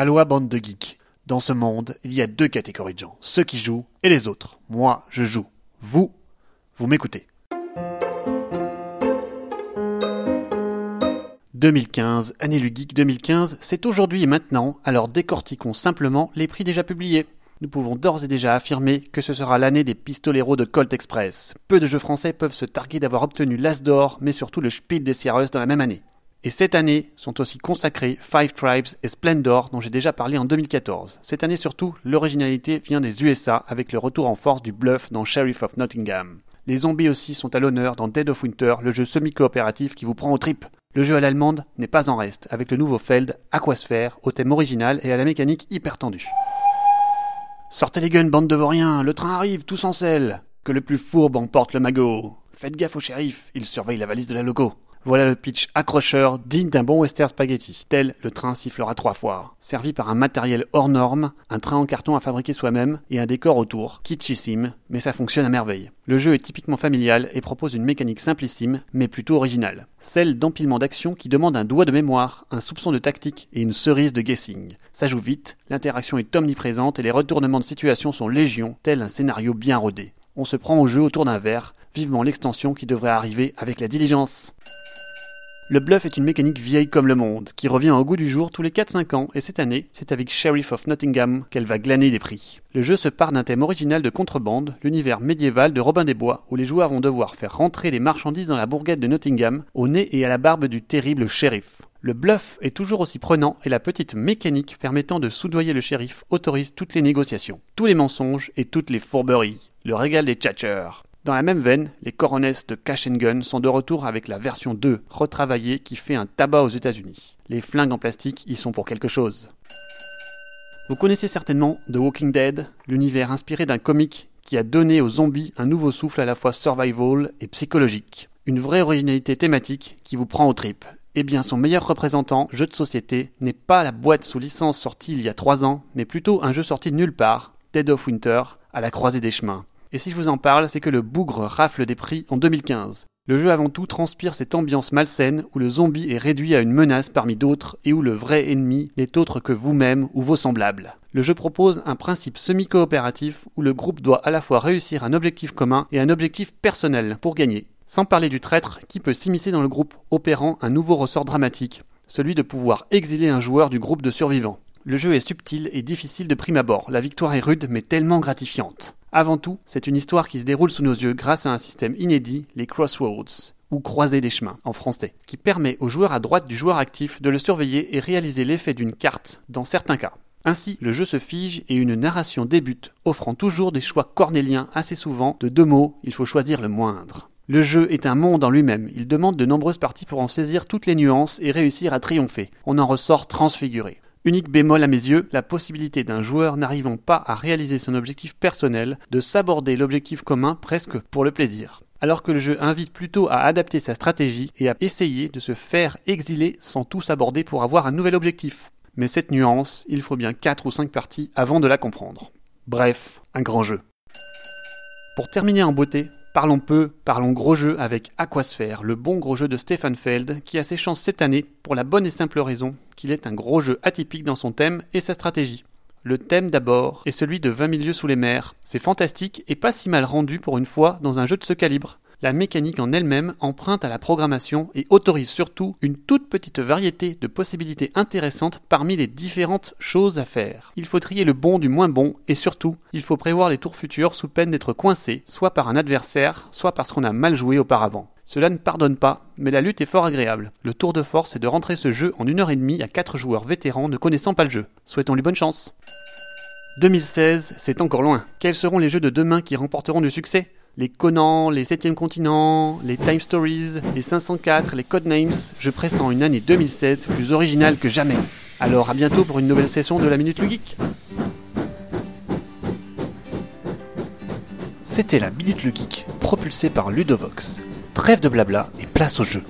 Aloha bande de geeks. Dans ce monde, il y a deux catégories de gens, ceux qui jouent et les autres. Moi, je joue. Vous, vous m'écoutez. 2015, année du geek 2015, c'est aujourd'hui et maintenant, alors décortiquons simplement les prix déjà publiés. Nous pouvons d'ores et déjà affirmer que ce sera l'année des pistoleros de Colt Express. Peu de jeux français peuvent se targuer d'avoir obtenu l'As d'or, mais surtout le Spiel des Sierras dans la même année. Et cette année sont aussi consacrés Five Tribes et Splendor dont j'ai déjà parlé en 2014. Cette année surtout, l'originalité vient des USA avec le retour en force du bluff dans Sheriff of Nottingham. Les zombies aussi sont à l'honneur dans Dead of Winter, le jeu semi-coopératif qui vous prend au trip. Le jeu à l'allemande n'est pas en reste, avec le nouveau Feld Aquasphere au thème original et à la mécanique hyper tendue. Sortez les guns, bande de vauriens, le train arrive, tous en selle. Que le plus fourbe emporte le magot. Faites gaffe au shérif, il surveille la valise de la loco. Voilà le pitch accrocheur digne d'un bon western spaghetti. Tel le train sifflera trois fois. Servi par un matériel hors norme, un train en carton à fabriquer soi-même et un décor autour, kitschissime, mais ça fonctionne à merveille. Le jeu est typiquement familial et propose une mécanique simplissime, mais plutôt originale. Celle d'empilement d'action qui demande un doigt de mémoire, un soupçon de tactique et une cerise de guessing. Ça joue vite, l'interaction est omniprésente et les retournements de situation sont légion, tel un scénario bien rodé. On se prend au jeu autour d'un verre, vivement l'extension qui devrait arriver avec la diligence. Le bluff est une mécanique vieille comme le monde, qui revient au goût du jour tous les 4-5 ans, et cette année, c'est avec Sheriff of Nottingham qu'elle va glaner des prix. Le jeu se part d'un thème original de contrebande, l'univers médiéval de Robin des Bois, où les joueurs vont devoir faire rentrer les marchandises dans la bourgade de Nottingham, au nez et à la barbe du terrible shérif. Le bluff est toujours aussi prenant et la petite mécanique permettant de soudoyer le shérif autorise toutes les négociations, tous les mensonges et toutes les fourberies. Le régal des tchatchers. Dans la même veine, les Coronets de Cash Gun sont de retour avec la version 2 retravaillée qui fait un tabac aux États-Unis. Les flingues en plastique y sont pour quelque chose. Vous connaissez certainement The Walking Dead, l'univers inspiré d'un comic qui a donné aux zombies un nouveau souffle à la fois survival et psychologique. Une vraie originalité thématique qui vous prend aux tripes. Eh bien, son meilleur représentant, jeu de société, n'est pas la boîte sous licence sortie il y a 3 ans, mais plutôt un jeu sorti de nulle part, Dead of Winter, à la croisée des chemins. Et si je vous en parle, c'est que le bougre rafle des prix en 2015. Le jeu avant tout transpire cette ambiance malsaine où le zombie est réduit à une menace parmi d'autres et où le vrai ennemi n'est autre que vous-même ou vos semblables. Le jeu propose un principe semi-coopératif où le groupe doit à la fois réussir un objectif commun et un objectif personnel pour gagner. Sans parler du traître qui peut s'immiscer dans le groupe opérant un nouveau ressort dramatique, celui de pouvoir exiler un joueur du groupe de survivants. Le jeu est subtil et difficile de prime abord, la victoire est rude mais tellement gratifiante. Avant tout, c'est une histoire qui se déroule sous nos yeux grâce à un système inédit, les Crossroads, ou croisés des chemins en français, qui permet au joueur à droite du joueur actif de le surveiller et réaliser l'effet d'une carte dans certains cas. Ainsi, le jeu se fige et une narration débute, offrant toujours des choix cornéliens assez souvent de deux mots, il faut choisir le moindre. Le jeu est un monde en lui-même, il demande de nombreuses parties pour en saisir toutes les nuances et réussir à triompher. On en ressort transfiguré. Unique bémol à mes yeux, la possibilité d'un joueur n'arrivant pas à réaliser son objectif personnel de s'aborder l'objectif commun presque pour le plaisir. Alors que le jeu invite plutôt à adapter sa stratégie et à essayer de se faire exiler sans tout s'aborder pour avoir un nouvel objectif. Mais cette nuance, il faut bien 4 ou 5 parties avant de la comprendre. Bref, un grand jeu. Pour terminer en beauté, Parlons peu, parlons gros jeu avec Aquasphere, le bon gros jeu de Stefan Feld, qui a ses chances cette année pour la bonne et simple raison qu'il est un gros jeu atypique dans son thème et sa stratégie. Le thème d'abord est celui de 20 milieux sous les mers. C'est fantastique et pas si mal rendu pour une fois dans un jeu de ce calibre la mécanique en elle-même emprunte à la programmation et autorise surtout une toute petite variété de possibilités intéressantes parmi les différentes choses à faire. Il faut trier le bon du moins bon et surtout, il faut prévoir les tours futurs sous peine d'être coincé, soit par un adversaire, soit parce qu'on a mal joué auparavant. Cela ne pardonne pas, mais la lutte est fort agréable. Le tour de force est de rentrer ce jeu en une heure et demie à 4 joueurs vétérans ne connaissant pas le jeu. Souhaitons-lui bonne chance. 2016, c'est encore loin. Quels seront les jeux de demain qui remporteront du succès? Les Conan, les 7 continent, les Time Stories, les 504, les Codenames, je pressens une année 2007 plus originale que jamais. Alors à bientôt pour une nouvelle session de la Minute Geek. C'était la Minute le Geek, propulsée par Ludovox. Trêve de blabla et place au jeu.